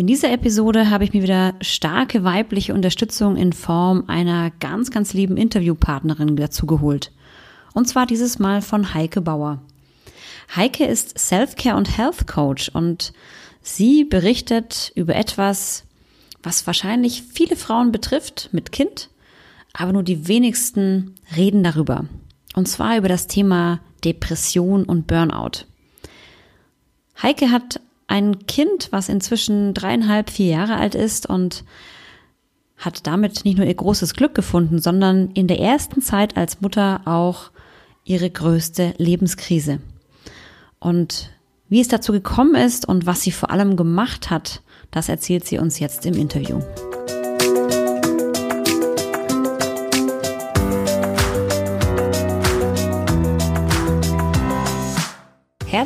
In dieser Episode habe ich mir wieder starke weibliche Unterstützung in Form einer ganz, ganz lieben Interviewpartnerin dazu geholt. Und zwar dieses Mal von Heike Bauer. Heike ist Self-Care und Health Coach und sie berichtet über etwas, was wahrscheinlich viele Frauen betrifft mit Kind, aber nur die wenigsten reden darüber. Und zwar über das Thema Depression und Burnout. Heike hat ein Kind, was inzwischen dreieinhalb, vier Jahre alt ist und hat damit nicht nur ihr großes Glück gefunden, sondern in der ersten Zeit als Mutter auch ihre größte Lebenskrise. Und wie es dazu gekommen ist und was sie vor allem gemacht hat, das erzählt sie uns jetzt im Interview.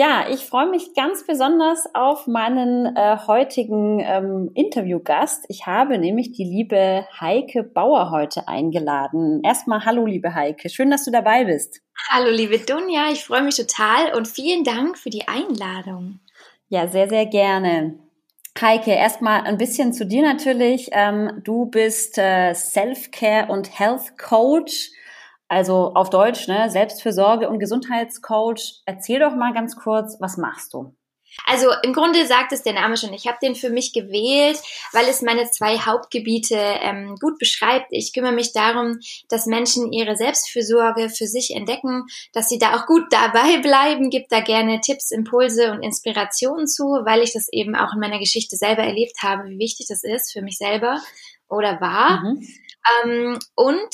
Ja, ich freue mich ganz besonders auf meinen äh, heutigen ähm, Interviewgast. Ich habe nämlich die liebe Heike Bauer heute eingeladen. Erstmal hallo, liebe Heike. Schön, dass du dabei bist. Hallo, liebe Dunja. Ich freue mich total und vielen Dank für die Einladung. Ja, sehr, sehr gerne. Heike, erstmal ein bisschen zu dir natürlich. Ähm, du bist äh, Self-Care und Health Coach also auf Deutsch, ne, Selbstfürsorge und Gesundheitscoach. Erzähl doch mal ganz kurz, was machst du? Also im Grunde sagt es der Name schon. Ich habe den für mich gewählt, weil es meine zwei Hauptgebiete ähm, gut beschreibt. Ich kümmere mich darum, dass Menschen ihre Selbstfürsorge für sich entdecken, dass sie da auch gut dabei bleiben, gibt da gerne Tipps, Impulse und Inspirationen zu, weil ich das eben auch in meiner Geschichte selber erlebt habe, wie wichtig das ist für mich selber oder war. Mhm. Ähm, und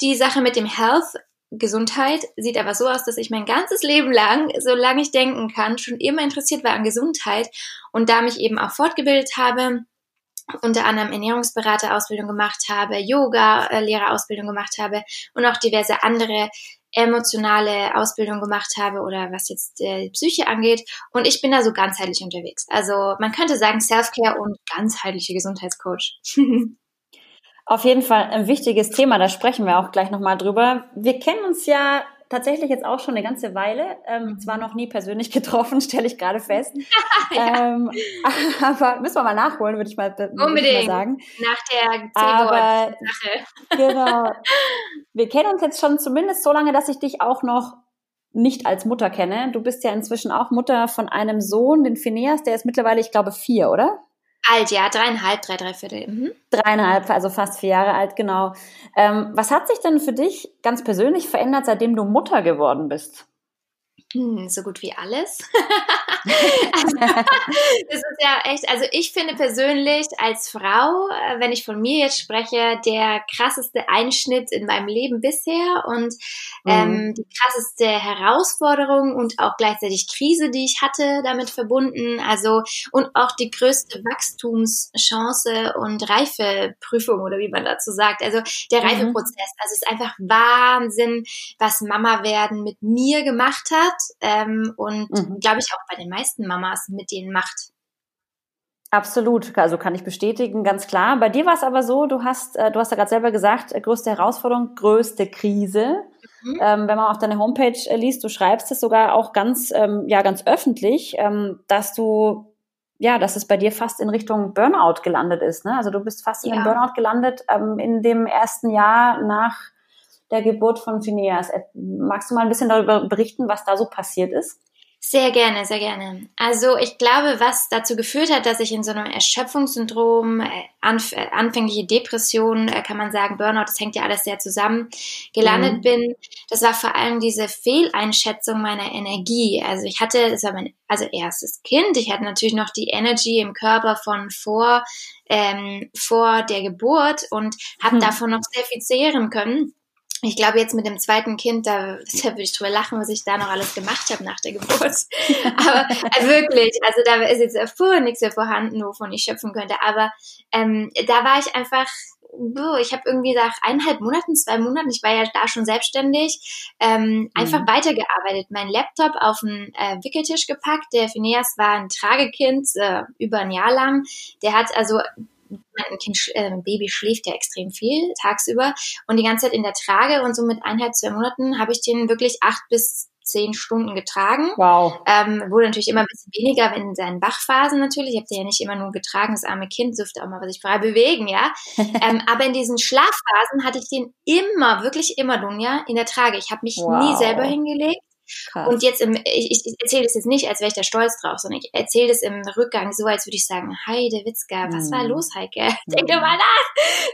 die Sache mit dem Health, Gesundheit, sieht aber so aus, dass ich mein ganzes Leben lang, solange ich denken kann, schon immer interessiert war an Gesundheit und da mich eben auch fortgebildet habe, unter anderem Ernährungsberaterausbildung gemacht habe, Yoga-Lehrerausbildung gemacht habe und auch diverse andere emotionale Ausbildung gemacht habe oder was jetzt äh, Psyche angeht. Und ich bin da so ganzheitlich unterwegs. Also man könnte sagen Self-Care und ganzheitliche Gesundheitscoach. Auf jeden Fall ein wichtiges Thema, da sprechen wir auch gleich nochmal drüber. Wir kennen uns ja tatsächlich jetzt auch schon eine ganze Weile, ähm, zwar noch nie persönlich getroffen, stelle ich gerade fest. ja. ähm, aber müssen wir mal nachholen, würde ich mal, Unbedingt. Ich mal sagen. Nach der aber, Sache. genau. Wir kennen uns jetzt schon zumindest so lange, dass ich dich auch noch nicht als Mutter kenne. Du bist ja inzwischen auch Mutter von einem Sohn, den Phineas, der ist mittlerweile, ich glaube, vier, oder? Alt, ja, dreieinhalb, drei, drei Viertel. Mhm. Dreieinhalb, also fast vier Jahre alt, genau. Ähm, was hat sich denn für dich ganz persönlich verändert, seitdem du Mutter geworden bist? Hm, so gut wie alles. also, das ist ja echt, also ich finde persönlich als Frau, äh, wenn ich von mir jetzt spreche, der krasseste Einschnitt in meinem Leben bisher und ähm, mhm. die krasseste Herausforderung und auch gleichzeitig Krise, die ich hatte, damit verbunden. Also und auch die größte Wachstumschance und Reifeprüfung oder wie man dazu sagt. Also der mhm. Reifeprozess. Also es ist einfach Wahnsinn, was Mama werden mit mir gemacht hat ähm, und mhm. glaube ich auch bei den meisten Mamas mit denen macht. Absolut, also kann ich bestätigen, ganz klar. Bei dir war es aber so, du hast, äh, du hast ja gerade selber gesagt, äh, größte Herausforderung, größte Krise. Mhm. Ähm, wenn man auf deine Homepage äh, liest, du schreibst es sogar auch ganz, ähm, ja, ganz öffentlich, ähm, dass du, ja, dass es bei dir fast in Richtung Burnout gelandet ist. Ne? Also du bist fast ja. in einem Burnout gelandet ähm, in dem ersten Jahr nach der Geburt von Phineas. Äh, magst du mal ein bisschen darüber berichten, was da so passiert ist? Sehr gerne, sehr gerne. Also ich glaube, was dazu geführt hat, dass ich in so einem Erschöpfungssyndrom, äh, anf äh, anfängliche Depression, kann man sagen, Burnout, das hängt ja alles sehr zusammen, gelandet mhm. bin, das war vor allem diese Fehleinschätzung meiner Energie. Also ich hatte, das war mein also erstes Kind, ich hatte natürlich noch die Energy im Körper von vor, ähm, vor der Geburt und habe mhm. davon noch sehr viel zehren können ich glaube, jetzt mit dem zweiten Kind, da, da würde ich drüber lachen, was ich da noch alles gemacht habe nach der Geburt. Aber äh, wirklich, also da ist jetzt vorher nichts mehr vorhanden, wovon ich schöpfen könnte. Aber ähm, da war ich einfach ich habe irgendwie nach eineinhalb Monaten, zwei Monaten, ich war ja da schon selbstständig, ähm, einfach mhm. weitergearbeitet. Mein Laptop auf den äh, Wickeltisch gepackt. Der Phineas war ein Tragekind äh, über ein Jahr lang. Der hat also ein Kind, äh, ein Baby schläft ja extrem viel tagsüber und die ganze Zeit in der Trage und so mit eineinhalb, zwei Monaten habe ich den wirklich acht bis zehn Stunden getragen. Wow. Ähm, wurde natürlich immer ein bisschen weniger, wenn in seinen Wachphasen natürlich. Ich habe den ja nicht immer nur getragen, das arme Kind dürfte auch mal sich frei bewegen, ja. ähm, aber in diesen Schlafphasen hatte ich den immer, wirklich immer, Dunja, in der Trage. Ich habe mich wow. nie selber hingelegt. Krass. Und jetzt im, ich, ich erzähle das jetzt nicht, als wäre ich da stolz drauf, sondern ich erzähle das im Rückgang so, als würde ich sagen, Heide Witzka, was mm. war mhm. los, Heike? Denk doch mal nach.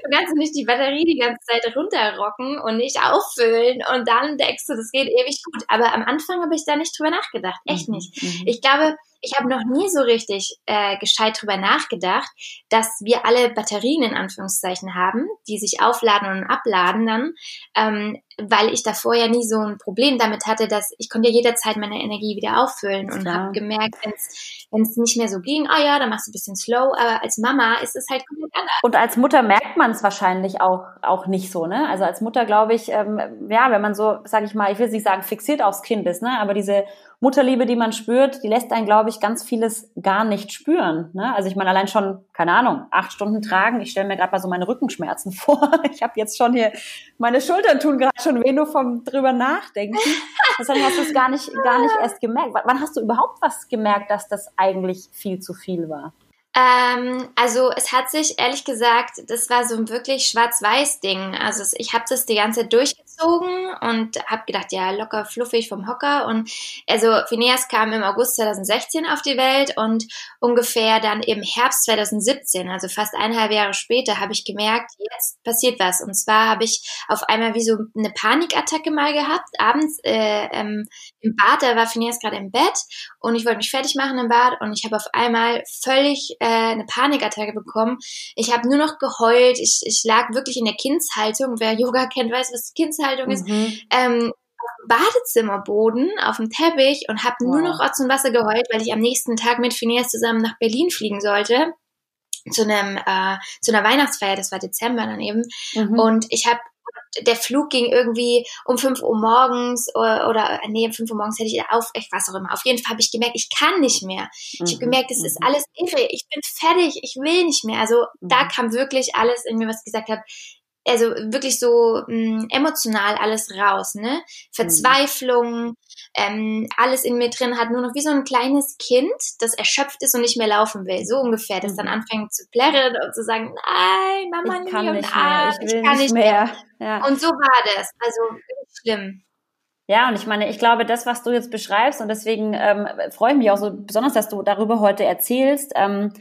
Du kannst nicht die Batterie die ganze Zeit runterrocken und nicht auffüllen und dann denkst du, das geht ewig gut. Aber am Anfang habe ich da nicht drüber nachgedacht. Echt mhm. nicht. Mm. Ich glaube, ich habe noch nie so richtig äh, gescheit drüber nachgedacht, dass wir alle Batterien in Anführungszeichen haben, die sich aufladen und abladen dann, ähm, weil ich davor ja nie so ein Problem damit hatte, dass ich konnte ja jederzeit meine Energie wieder auffüllen und habe gemerkt, wenn es nicht mehr so ging, oh ja, dann machst du ein bisschen slow, aber als Mama ist es halt komplett anders. Und als Mutter merkt man es wahrscheinlich auch, auch nicht so, ne? Also als Mutter glaube ich, ähm, ja, wenn man so, sage ich mal, ich will nicht sagen fixiert aufs Kind ist, ne? Aber diese Mutterliebe, die man spürt, die lässt einen, glaube ich, ganz vieles gar nicht spüren. Ne? Also ich meine, allein schon, keine Ahnung, acht Stunden tragen. Ich stelle mir gerade mal so meine Rückenschmerzen vor. Ich habe jetzt schon hier, meine Schultern tun gerade schon weh, nur vom drüber nachdenken. Deswegen hast du es gar nicht, gar nicht erst gemerkt. Wann hast du überhaupt was gemerkt, dass das eigentlich viel zu viel war? Ähm, also es hat sich ehrlich gesagt, das war so ein wirklich schwarz-weiß-Ding. Also ich habe das die ganze Zeit durchgezogen und habe gedacht, ja, locker fluffig vom Hocker. Und also Phineas kam im August 2016 auf die Welt und ungefähr dann im Herbst 2017, also fast eineinhalb Jahre später, habe ich gemerkt, jetzt passiert was. Und zwar habe ich auf einmal wie so eine Panikattacke mal gehabt, abends äh, ähm, im Bad, da war Phineas gerade im Bett und ich wollte mich fertig machen im Bad und ich habe auf einmal völlig äh, eine Panikattacke bekommen. Ich habe nur noch geheult. Ich, ich lag wirklich in der Kindshaltung. Wer Yoga kennt, weiß, was Kindshaltung ist. Mhm. Ähm, Badezimmerboden auf dem Teppich und habe wow. nur noch Rotz und Wasser geheult, weil ich am nächsten Tag mit Phineas zusammen nach Berlin fliegen sollte zu einem äh, zu einer Weihnachtsfeier, das war Dezember dann eben. Mhm. Und ich habe der Flug ging irgendwie um 5 Uhr morgens oder, oder nee, um 5 Uhr morgens hätte ich auf, ich was auch immer. Auf jeden Fall habe ich gemerkt, ich kann nicht mehr. Ich habe mhm. gemerkt, es ist mhm. alles irre. Ich bin fertig. Ich will nicht mehr. Also da mhm. kam wirklich alles in mir, was gesagt habe, also wirklich so mh, mm, emotional alles raus, ne? Verzweiflung, ähm, alles in mir drin hat nur noch wie so ein kleines Kind, das erschöpft ist und nicht mehr laufen will, so ungefähr, das dann mhm. anfängt zu plärren und zu sagen, nein, Mama, ich kann nicht mehr, ah, ich, ich kann nicht mehr. mehr. Ja. Und so war das, also schlimm. Ja, und ich meine, ich glaube, das, was du jetzt beschreibst, und deswegen ähm, freue ich mich auch so besonders, dass du darüber heute erzählst, ähm,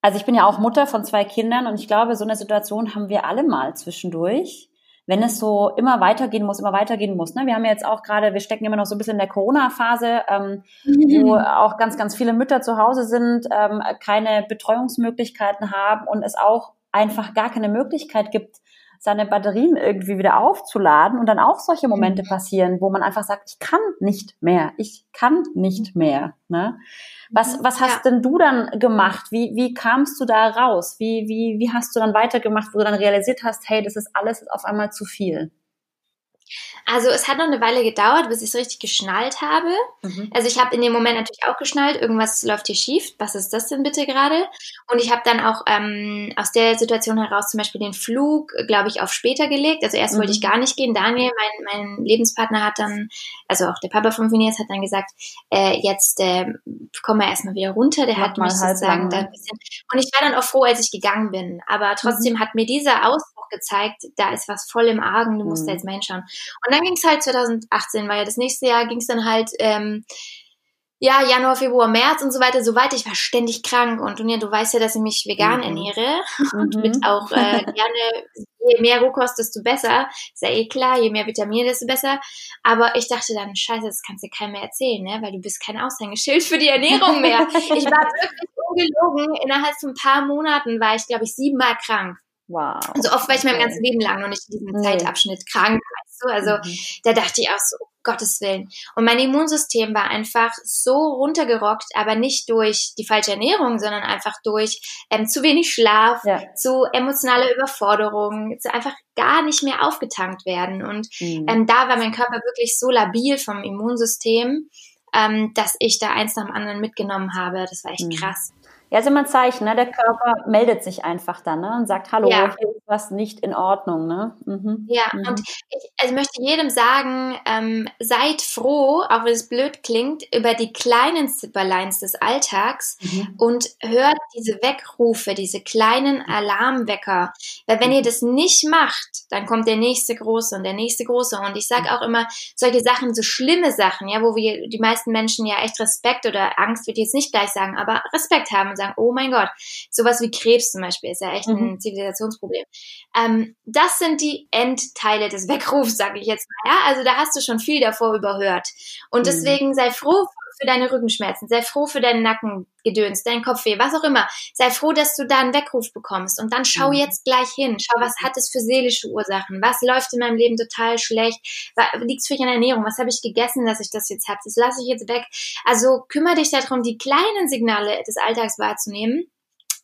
also ich bin ja auch Mutter von zwei Kindern und ich glaube, so eine Situation haben wir alle mal zwischendurch, wenn es so immer weitergehen muss, immer weitergehen muss. Ne? Wir haben ja jetzt auch gerade, wir stecken immer noch so ein bisschen in der Corona-Phase, ähm, mhm. wo auch ganz, ganz viele Mütter zu Hause sind, ähm, keine Betreuungsmöglichkeiten haben und es auch einfach gar keine Möglichkeit gibt, seine Batterien irgendwie wieder aufzuladen und dann auch solche Momente mhm. passieren, wo man einfach sagt, ich kann nicht mehr, ich kann nicht mhm. mehr. Ne? Was, mhm. was hast ja. denn du dann gemacht? Wie, wie kamst du da raus? Wie, wie, wie hast du dann weitergemacht, wo du dann realisiert hast, hey, das ist alles auf einmal zu viel? Also es hat noch eine Weile gedauert, bis ich es richtig geschnallt habe. Mhm. Also ich habe in dem Moment natürlich auch geschnallt, irgendwas läuft hier schief. Was ist das denn bitte gerade? Und ich habe dann auch ähm, aus der Situation heraus zum Beispiel den Flug, glaube ich, auf später gelegt. Also erst mhm. wollte ich gar nicht gehen. Daniel, mein, mein Lebenspartner, hat dann, also auch der Papa von Phineas, hat dann gesagt, äh, jetzt äh, kommen wir erstmal wieder runter. Der Mach hat mich sozusagen da ein bisschen. Und ich war dann auch froh, als ich gegangen bin. Aber trotzdem mhm. hat mir dieser Gezeigt, da ist was voll im Argen, du musst da mhm. jetzt mal hinschauen. Und dann ging es halt 2018, weil ja das nächste Jahr ging es dann halt, ähm, ja, Januar, Februar, März und so weiter, so weiter. Ich war ständig krank und Dunja, du weißt ja, dass ich mich vegan mhm. ernähre und mhm. mit auch äh, gerne, je mehr Rohkost, desto besser. Ist ja eh klar, je mehr Vitamine, desto besser. Aber ich dachte dann, scheiße, das kannst du keinem mehr erzählen, ne? weil du bist kein Aushängeschild für die Ernährung mehr. ich war wirklich ungelogen. Innerhalb von ein paar Monaten war ich, glaube ich, siebenmal krank. Wow. So also oft war ich mein ganzes Leben lang noch nicht in diesem nee. Zeitabschnitt krank, weißt du? Also mhm. da dachte ich auch so, oh Gottes Willen. Und mein Immunsystem war einfach so runtergerockt, aber nicht durch die falsche Ernährung, sondern einfach durch ähm, zu wenig Schlaf, ja. zu emotionaler Überforderung, zu einfach gar nicht mehr aufgetankt werden. Und mhm. ähm, da war mein Körper wirklich so labil vom Immunsystem, ähm, dass ich da eins nach dem anderen mitgenommen habe. Das war echt mhm. krass. Ja, ist immer ein Zeichen, ne? Der Körper meldet sich einfach dann ne? und sagt, hallo, ja. hier ist was nicht in Ordnung. Ne? Mhm. Ja, mhm. und ich also möchte jedem sagen, ähm, seid froh, auch wenn es blöd klingt, über die kleinen Zipperleins des Alltags mhm. und hört diese Weckrufe, diese kleinen Alarmwecker. Weil wenn ihr das nicht macht, dann kommt der nächste große und der nächste große. Und ich sage auch immer, solche Sachen, so schlimme Sachen, ja, wo wir die meisten Menschen ja echt Respekt oder Angst, würde ich jetzt nicht gleich sagen, aber Respekt haben sagen, oh mein Gott, sowas wie Krebs zum Beispiel ist ja echt ein mhm. Zivilisationsproblem. Ähm, das sind die Endteile des Weckrufs, sage ich jetzt mal. Ja? Also da hast du schon viel davor überhört. Und mhm. deswegen sei froh für deine Rückenschmerzen, sei froh für deinen Nackengedöns, dein Kopfweh, was auch immer. Sei froh, dass du da einen Weckruf bekommst und dann schau mhm. jetzt gleich hin. Schau, was hat es für seelische Ursachen? Was läuft in meinem Leben total schlecht? Liegt es vielleicht an der Ernährung? Was habe ich gegessen, dass ich das jetzt habe? Das lasse ich jetzt weg. Also kümmere dich darum, die kleinen Signale des Alltags wahrzunehmen.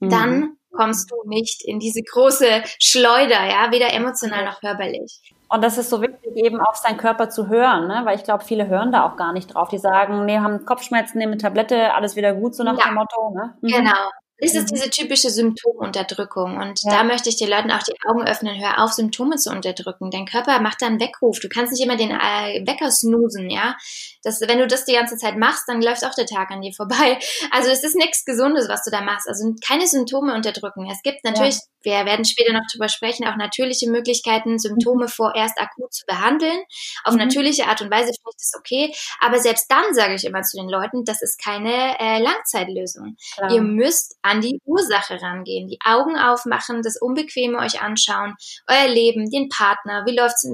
Mhm. Dann kommst du nicht in diese große Schleuder, ja, weder emotional noch körperlich. Und das ist so wichtig, eben auf seinen Körper zu hören, ne? weil ich glaube, viele hören da auch gar nicht drauf. Die sagen, nee, haben Kopfschmerzen, nehmen Tablette, alles wieder gut, so nach ja. dem Motto. Ne? Mhm. Genau. Es ist diese typische Symptomunterdrückung. Und ja. da möchte ich den Leuten auch die Augen öffnen. Hör auf, Symptome zu unterdrücken. Dein Körper macht da einen Weckruf. Du kannst nicht immer den äh, Wecker snoosen, ja. Das, wenn du das die ganze Zeit machst, dann läuft auch der Tag an dir vorbei. Also es ist nichts Gesundes, was du da machst. Also keine Symptome unterdrücken. Es gibt natürlich, ja. wir werden später noch drüber sprechen, auch natürliche Möglichkeiten, Symptome mhm. vorerst akut zu behandeln. Auf mhm. natürliche Art und Weise finde ich das okay. Aber selbst dann sage ich immer zu den Leuten, das ist keine äh, Langzeitlösung. Klar. Ihr müsst an die Ursache rangehen, die Augen aufmachen, das Unbequeme euch anschauen, euer Leben, den Partner, wie läuft es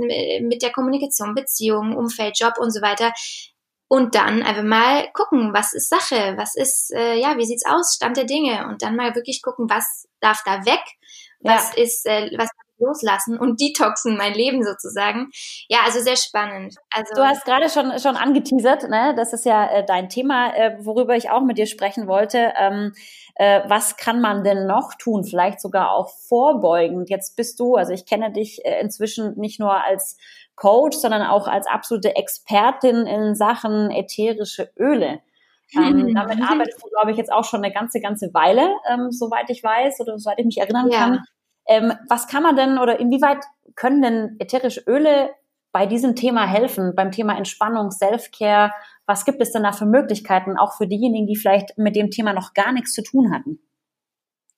mit der Kommunikation, Beziehungen, Umfeld, Job und so weiter. Und dann einfach mal gucken, was ist Sache, was ist, äh, ja, wie sieht's aus, Stand der Dinge und dann mal wirklich gucken, was darf da weg, was ja. ist, äh, was loslassen und detoxen mein Leben sozusagen. Ja, also sehr spannend. Also du hast gerade schon schon angeteasert, ne? Das ist ja äh, dein Thema, äh, worüber ich auch mit dir sprechen wollte. Ähm, äh, was kann man denn noch tun? Vielleicht sogar auch vorbeugend. Jetzt bist du, also ich kenne dich äh, inzwischen nicht nur als Coach, sondern auch als absolute Expertin in Sachen ätherische Öle. Ähm, damit arbeitest du, glaube ich, jetzt auch schon eine ganze, ganze Weile, ähm, soweit ich weiß oder soweit ich mich erinnern ja. kann. Ähm, was kann man denn oder inwieweit können denn ätherische Öle bei diesem Thema helfen, beim Thema Entspannung, Self-Care? Was gibt es denn da für Möglichkeiten, auch für diejenigen, die vielleicht mit dem Thema noch gar nichts zu tun hatten?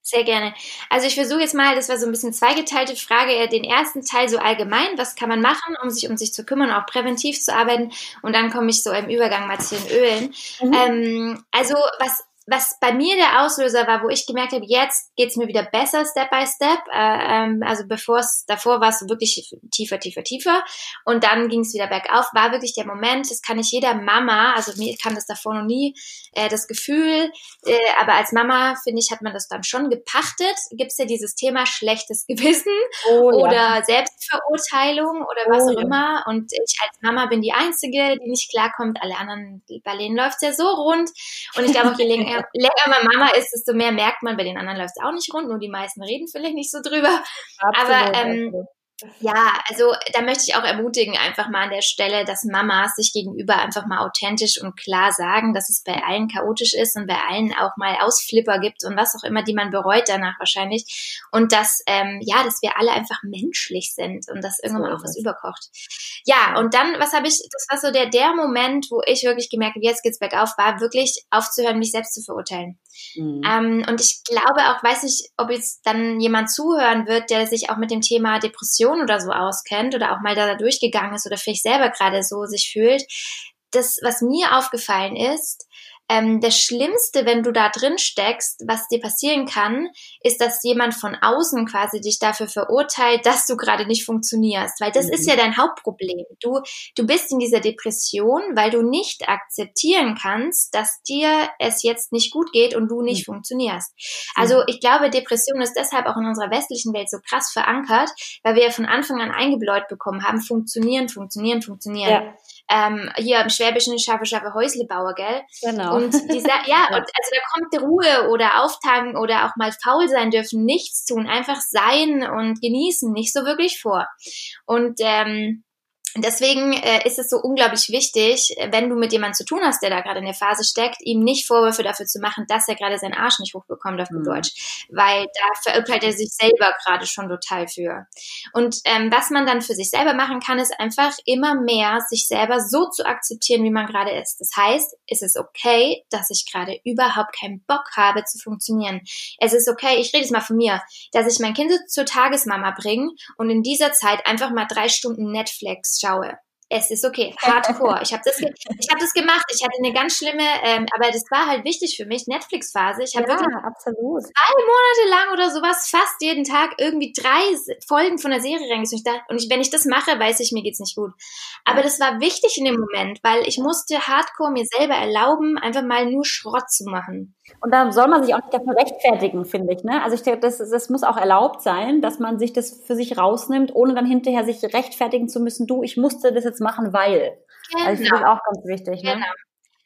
Sehr gerne. Also ich versuche jetzt mal, das war so ein bisschen zweigeteilte Frage, den ersten Teil so allgemein, was kann man machen, um sich um sich zu kümmern, auch präventiv zu arbeiten und dann komme ich so im Übergang mal zu den Ölen. Mhm. Ähm, also was was bei mir der Auslöser war, wo ich gemerkt habe, jetzt geht's mir wieder besser, Step by Step. Äh, ähm, also bevor es davor war es wirklich tiefer, tiefer, tiefer. Und dann ging es wieder bergauf, war wirklich der Moment, das kann ich jeder Mama, also mir kann das davor noch nie, äh, das Gefühl, äh, aber als Mama, finde ich, hat man das dann schon gepachtet. Gibt's ja dieses Thema schlechtes Gewissen oh, oder ja. Selbstverurteilung oder was oh, auch ja. immer. Und ich als Mama bin die Einzige, die nicht klarkommt. Alle anderen, bei denen läuft's ja so rund. Und ich glaube auch, je länger länger, länger man Mama ist, desto mehr merkt man, bei den anderen läuft es auch nicht rund, nur die meisten reden vielleicht nicht so drüber. Absolut, Aber ähm, ja, also da möchte ich auch ermutigen, einfach mal an der Stelle, dass Mamas sich gegenüber einfach mal authentisch und klar sagen, dass es bei allen chaotisch ist und bei allen auch mal Ausflipper gibt und was auch immer, die man bereut danach wahrscheinlich. Und dass, ähm, ja, dass wir alle einfach menschlich sind und dass irgendwann auch was überkocht. Ja, und dann, was habe ich, das war so der, der Moment, wo ich wirklich gemerkt habe, jetzt geht's bergauf, war wirklich aufzuhören, mich selbst zu verurteilen. Mhm. Ähm, und ich glaube auch, weiß nicht, ob jetzt dann jemand zuhören wird, der sich auch mit dem Thema Depression oder so auskennt oder auch mal da durchgegangen ist oder vielleicht selber gerade so sich fühlt. Das, was mir aufgefallen ist, ähm, das Schlimmste, wenn du da drin steckst, was dir passieren kann, ist, dass jemand von außen quasi dich dafür verurteilt, dass du gerade nicht funktionierst. Weil das mhm. ist ja dein Hauptproblem. Du, du bist in dieser Depression, weil du nicht akzeptieren kannst, dass dir es jetzt nicht gut geht und du nicht mhm. funktionierst. Also ich glaube, Depression ist deshalb auch in unserer westlichen Welt so krass verankert, weil wir ja von Anfang an eingebläut bekommen haben, funktionieren, funktionieren, funktionieren. Ja. Ähm, hier im Schwäbischen scharfe, scharfe Häuslebauer, gell? Genau. Und dieser, ja, und also da kommt Ruhe oder Auftanken oder auch mal faul sein dürfen, nichts tun, einfach sein und genießen, nicht so wirklich vor. Und ähm, Deswegen äh, ist es so unglaublich wichtig, wenn du mit jemandem zu tun hast, der da gerade in der Phase steckt, ihm nicht Vorwürfe dafür zu machen, dass er gerade seinen Arsch nicht hochbekommt auf mhm. Deutsch, weil da verurteilt er sich selber gerade schon total für. Und ähm, was man dann für sich selber machen kann, ist einfach immer mehr sich selber so zu akzeptieren, wie man gerade ist. Das heißt, es ist okay, dass ich gerade überhaupt keinen Bock habe zu funktionieren. Es ist okay, ich rede jetzt mal von mir, dass ich mein Kind zur Tagesmama bringe und in dieser Zeit einfach mal drei Stunden Netflix schaue. Es ist okay, hardcore. Ich habe das, ich hab das gemacht. Ich hatte eine ganz schlimme, ähm, aber das war halt wichtig für mich, Netflix-Phase. Ich habe ja, wirklich absolut. zwei Monate lang oder sowas, fast jeden Tag irgendwie drei Folgen von der Serie reingesucht. Und ich, wenn ich das mache, weiß ich, mir geht's nicht gut. Aber das war wichtig in dem Moment, weil ich musste hardcore mir selber erlauben, einfach mal nur Schrott zu machen. Und da soll man sich auch nicht dafür rechtfertigen, finde ich. Ne? Also ich denke, das, das muss auch erlaubt sein, dass man sich das für sich rausnimmt, ohne dann hinterher sich rechtfertigen zu müssen, du, ich musste das jetzt machen, weil. Genau. Also ich finde das auch ganz wichtig. Ne? Genau.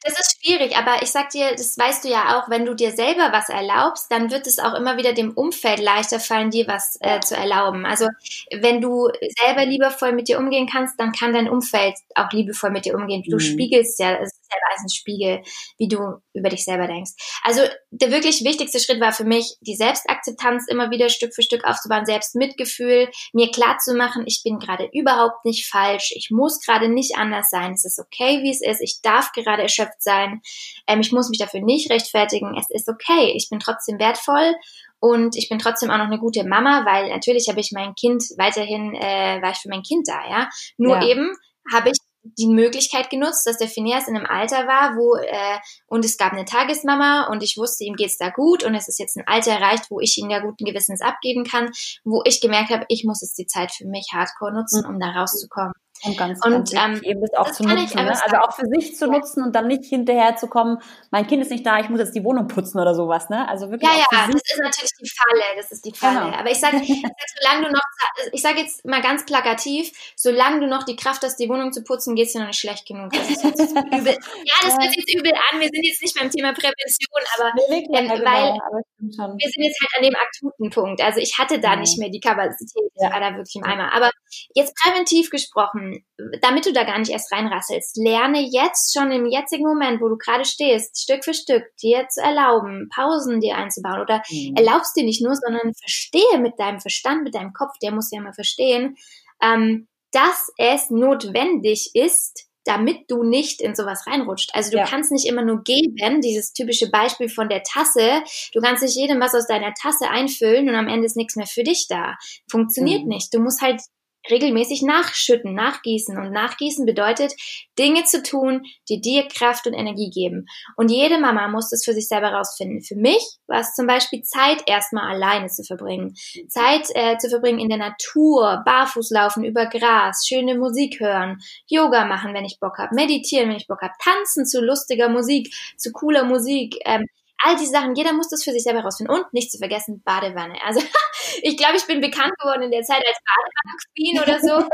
Das ist schwierig, aber ich sag dir, das weißt du ja auch, wenn du dir selber was erlaubst, dann wird es auch immer wieder dem Umfeld leichter fallen, dir was äh, zu erlauben. Also wenn du selber liebevoll mit dir umgehen kannst, dann kann dein Umfeld auch liebevoll mit dir umgehen. Du mhm. spiegelst ja, ist ja ein Spiegel, wie du über dich selber denkst. Also der wirklich wichtigste Schritt war für mich, die Selbstakzeptanz immer wieder Stück für Stück aufzubauen, Selbstmitgefühl, mir klar zu machen, ich bin gerade überhaupt nicht falsch, ich muss gerade nicht anders sein, es ist okay, wie es ist, ich darf gerade erschöpft sein. Ähm, ich muss mich dafür nicht rechtfertigen. Es ist okay. Ich bin trotzdem wertvoll und ich bin trotzdem auch noch eine gute Mama, weil natürlich habe ich mein Kind weiterhin, äh, war ich für mein Kind da, ja. Nur ja. eben habe ich die Möglichkeit genutzt, dass der Phineas in einem Alter war, wo äh, und es gab eine Tagesmama und ich wusste, ihm geht's da gut und es ist jetzt ein Alter erreicht, wo ich ihn ja guten Gewissens abgeben kann, wo ich gemerkt habe, ich muss jetzt die Zeit für mich hardcore nutzen, um da rauszukommen. Und ganz, und, ganz ähm, eben das auch das zu nutzen. Ne? Also auch für sich zu nutzen und dann nicht hinterher zu kommen, mein Kind ist nicht da, ich muss jetzt die Wohnung putzen oder sowas. Ne? Also wirklich. Ja, ja, das ist natürlich die Falle. Das ist die Falle. Genau. Aber ich sage, ich sag, solange du noch, ich sage jetzt mal ganz plakativ, solange du noch die Kraft hast, die Wohnung zu putzen, geht's dir noch nicht schlecht genug. Das ist übel. Ja, das hört jetzt übel an. Wir sind jetzt nicht beim Thema Prävention, aber, ähm, ja, genau, weil aber wir sind jetzt halt an dem akuten Punkt. Also ich hatte da ja. nicht mehr die Kapazität. Ich war da wirklich im Eimer. Aber jetzt präventiv gesprochen, damit du da gar nicht erst reinrasselst, lerne jetzt schon im jetzigen Moment, wo du gerade stehst, Stück für Stück dir zu erlauben, Pausen dir einzubauen oder mhm. erlaubst dir nicht nur, sondern verstehe mit deinem Verstand, mit deinem Kopf, der muss ja mal verstehen, ähm, dass es notwendig ist, damit du nicht in sowas reinrutscht. Also du ja. kannst nicht immer nur geben, dieses typische Beispiel von der Tasse. Du kannst nicht jedem was aus deiner Tasse einfüllen und am Ende ist nichts mehr für dich da. Funktioniert mhm. nicht. Du musst halt regelmäßig nachschütten, nachgießen. Und nachgießen bedeutet, Dinge zu tun, die dir Kraft und Energie geben. Und jede Mama muss das für sich selber rausfinden. Für mich war es zum Beispiel Zeit, erstmal alleine zu verbringen. Zeit äh, zu verbringen in der Natur, barfuß laufen über Gras, schöne Musik hören, Yoga machen, wenn ich Bock habe, meditieren, wenn ich Bock habe, tanzen zu lustiger Musik, zu cooler Musik, ähm, All diese Sachen, jeder muss das für sich selber herausfinden. Und nicht zu vergessen, Badewanne. Also ich glaube, ich bin bekannt geworden in der Zeit als Badewanne-Queen oder so.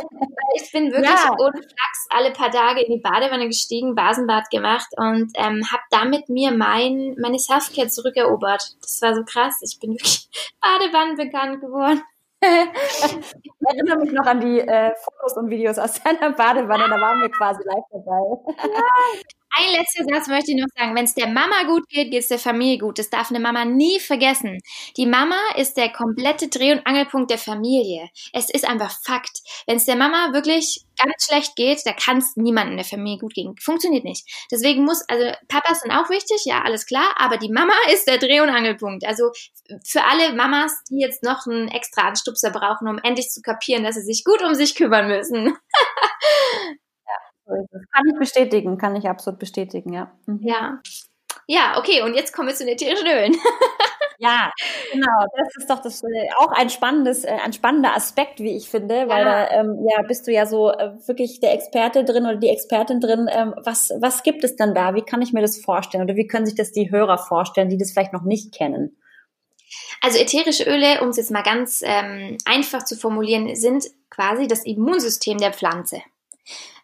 ich bin wirklich ja. ohne Flachs alle paar Tage in die Badewanne gestiegen, Basenbad gemacht und ähm, habe damit mir mein, meine Selfcare zurückerobert. Das war so krass. Ich bin wirklich Badewannen bekannt geworden. ich erinnere mich noch an die äh, Fotos und Videos aus deiner Badewanne, da waren wir quasi live dabei. Ein letzter Satz möchte ich noch sagen. Wenn es der Mama gut geht, geht es der Familie gut. Das darf eine Mama nie vergessen. Die Mama ist der komplette Dreh- und Angelpunkt der Familie. Es ist einfach Fakt. Wenn es der Mama wirklich ganz schlecht geht, da kann es niemandem in der Familie gut gehen. Funktioniert nicht. Deswegen muss, also Papas sind auch wichtig, ja, alles klar, aber die Mama ist der Dreh- und Angelpunkt. Also für alle Mamas, die jetzt noch einen extra Anstupser brauchen, um endlich zu kapieren, dass sie sich gut um sich kümmern müssen. Es. Kann ich bestätigen, kann ich absolut bestätigen, ja. Mhm. Ja. Ja, okay, und jetzt kommen wir zu den ätherischen Ölen. ja, genau. Das ist doch das, äh, auch ein spannendes, äh, ein spannender Aspekt, wie ich finde, weil ja. da ähm, ja, bist du ja so äh, wirklich der Experte drin oder die Expertin drin. Ähm, was, was gibt es dann da? Wie kann ich mir das vorstellen? Oder wie können sich das die Hörer vorstellen, die das vielleicht noch nicht kennen? Also ätherische Öle, um es jetzt mal ganz ähm, einfach zu formulieren, sind quasi das Immunsystem der Pflanze.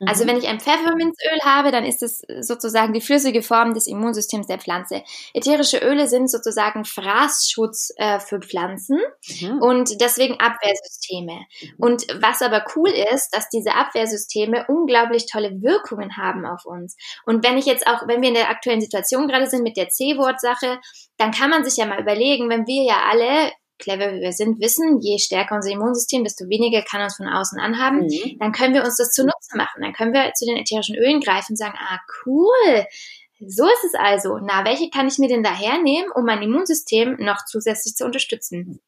Also mhm. wenn ich ein Pfefferminzöl habe, dann ist es sozusagen die flüssige Form des Immunsystems der Pflanze. Ätherische Öle sind sozusagen Fraßschutz äh, für Pflanzen mhm. und deswegen Abwehrsysteme. Und was aber cool ist, dass diese Abwehrsysteme unglaublich tolle Wirkungen haben auf uns. Und wenn ich jetzt auch, wenn wir in der aktuellen Situation gerade sind mit der C-Wort-Sache, dann kann man sich ja mal überlegen, wenn wir ja alle clever wie wir sind, wissen, je stärker unser Immunsystem, desto weniger kann uns von außen anhaben, mhm. dann können wir uns das zunutze machen. Dann können wir zu den ätherischen Ölen greifen und sagen, ah, cool, so ist es also. Na, welche kann ich mir denn da hernehmen, um mein Immunsystem noch zusätzlich zu unterstützen?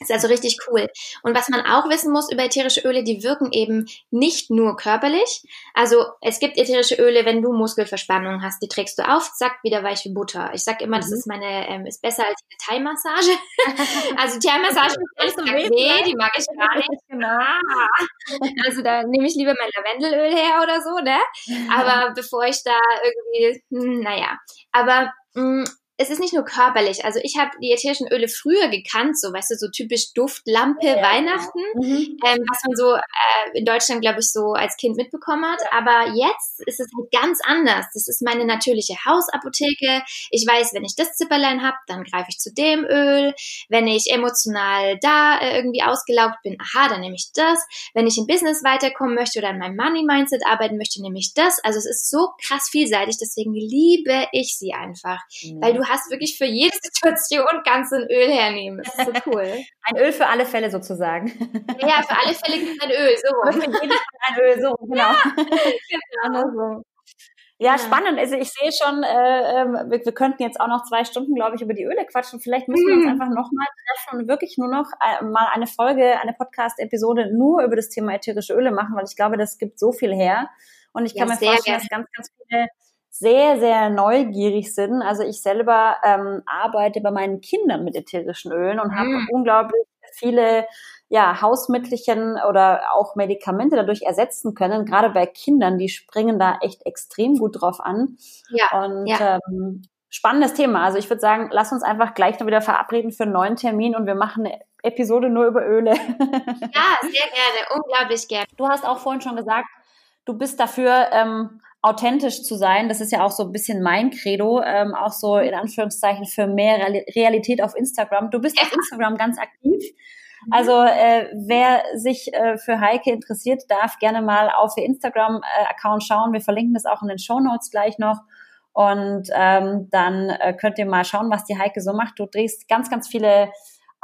Ist also richtig cool. Und was man auch wissen muss über ätherische Öle, die wirken eben nicht nur körperlich. Also es gibt ätherische Öle, wenn du Muskelverspannungen hast, die trägst du auf, zack, wieder weich wie Butter. Ich sag immer, mhm. das ist meine, ähm, ist besser als die Thai-Massage. also Thai-Massage ist so weh, weh, die mag ich gar nicht. Genau. Also da nehme ich lieber mein Lavendelöl her oder so, ne? Aber bevor ich da irgendwie, hm, naja. Aber mh, mm, es ist nicht nur körperlich. Also ich habe die ätherischen Öle früher gekannt, so weißt du, so typisch Duftlampe ja, Weihnachten, mhm. ähm, was man so äh, in Deutschland, glaube ich, so als Kind mitbekommen hat. Aber jetzt ist es halt ganz anders. Das ist meine natürliche Hausapotheke. Ich weiß, wenn ich das Zipperlein habe, dann greife ich zu dem Öl. Wenn ich emotional da äh, irgendwie ausgelaugt bin, aha, dann nehme ich das. Wenn ich im Business weiterkommen möchte oder an meinem Money-Mindset arbeiten möchte, nehme ich das. Also es ist so krass vielseitig, deswegen liebe ich sie einfach. Mhm. Weil du hast wirklich für jede Situation kannst du ein Öl hernehmen. Das ist so cool. ein Öl für alle Fälle sozusagen. Ja, für alle Fälle gibt es ein Öl, so. Fall ein Öl, so, genau. Ja, genau. Ja, spannend. Also ich sehe schon, äh, ähm, wir, wir, könnten jetzt auch noch zwei Stunden, glaube ich, über die Öle quatschen. Vielleicht müssen wir uns mhm. einfach nochmal treffen und wirklich nur noch äh, mal eine Folge, eine Podcast-Episode nur über das Thema ätherische Öle machen, weil ich glaube, das gibt so viel her. Und ich kann ja, mir vorstellen, dass ganz, ganz viele sehr, sehr neugierig sind. Also ich selber ähm, arbeite bei meinen Kindern mit ätherischen Ölen und habe mm. unglaublich viele ja, Hausmittelchen oder auch Medikamente dadurch ersetzen können. Gerade bei Kindern, die springen da echt extrem gut drauf an. Ja, und ja. Ähm, spannendes Thema. Also ich würde sagen, lass uns einfach gleich noch wieder verabreden für einen neuen Termin und wir machen eine Episode nur über Öle. ja, sehr gerne, unglaublich gerne. Du hast auch vorhin schon gesagt, du bist dafür, ähm, authentisch zu sein. Das ist ja auch so ein bisschen mein Credo, ähm, auch so in Anführungszeichen für mehr Realität auf Instagram. Du bist auf Instagram ganz aktiv. Mhm. Also äh, wer sich äh, für Heike interessiert, darf gerne mal auf ihr Instagram-Account schauen. Wir verlinken das auch in den Show Notes gleich noch. Und ähm, dann äh, könnt ihr mal schauen, was die Heike so macht. Du drehst ganz, ganz viele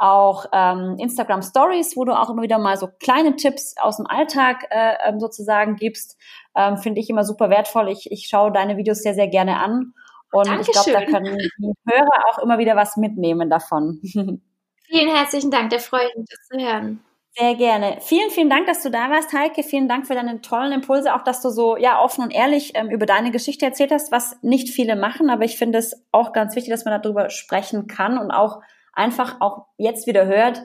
auch ähm, Instagram Stories, wo du auch immer wieder mal so kleine Tipps aus dem Alltag äh, ähm, sozusagen gibst. Ähm, Finde ich immer super wertvoll. Ich, ich schaue deine Videos sehr, sehr gerne an. Und Dankeschön. ich glaube, da können die Hörer auch immer wieder was mitnehmen davon. Vielen herzlichen Dank, der freut mich, das zu hören. Sehr gerne. Vielen, vielen Dank, dass du da warst, Heike. Vielen Dank für deine tollen Impulse, auch dass du so ja offen und ehrlich ähm, über deine Geschichte erzählt hast, was nicht viele machen, aber ich finde es auch ganz wichtig, dass man darüber sprechen kann und auch einfach auch jetzt wieder hört,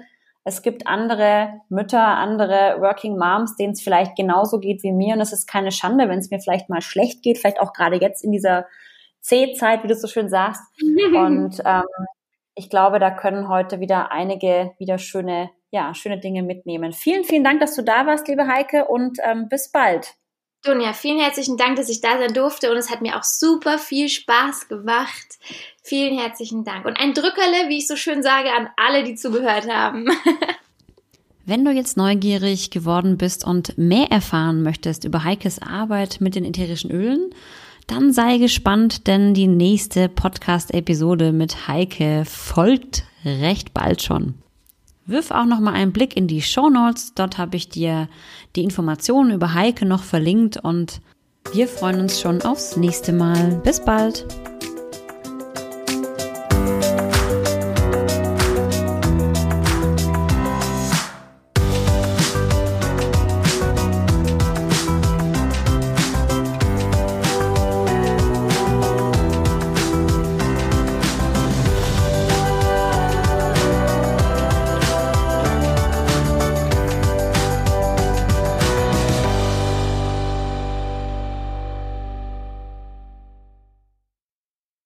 es gibt andere Mütter, andere Working Moms, denen es vielleicht genauso geht wie mir. Und es ist keine Schande, wenn es mir vielleicht mal schlecht geht, vielleicht auch gerade jetzt in dieser C-Zeit, wie du so schön sagst. Und ähm, ich glaube, da können heute wieder einige wieder schöne, ja, schöne Dinge mitnehmen. Vielen, vielen Dank, dass du da warst, liebe Heike, und ähm, bis bald. Dunja, vielen herzlichen Dank, dass ich da sein durfte und es hat mir auch super viel Spaß gemacht. Vielen herzlichen Dank. Und ein Drückerle, wie ich so schön sage, an alle, die zugehört haben. Wenn du jetzt neugierig geworden bist und mehr erfahren möchtest über Heikes Arbeit mit den ätherischen Ölen, dann sei gespannt, denn die nächste Podcast-Episode mit Heike folgt recht bald schon. Wirf auch noch mal einen Blick in die Show Notes. Dort habe ich dir die Informationen über Heike noch verlinkt und wir freuen uns schon aufs nächste Mal. Bis bald!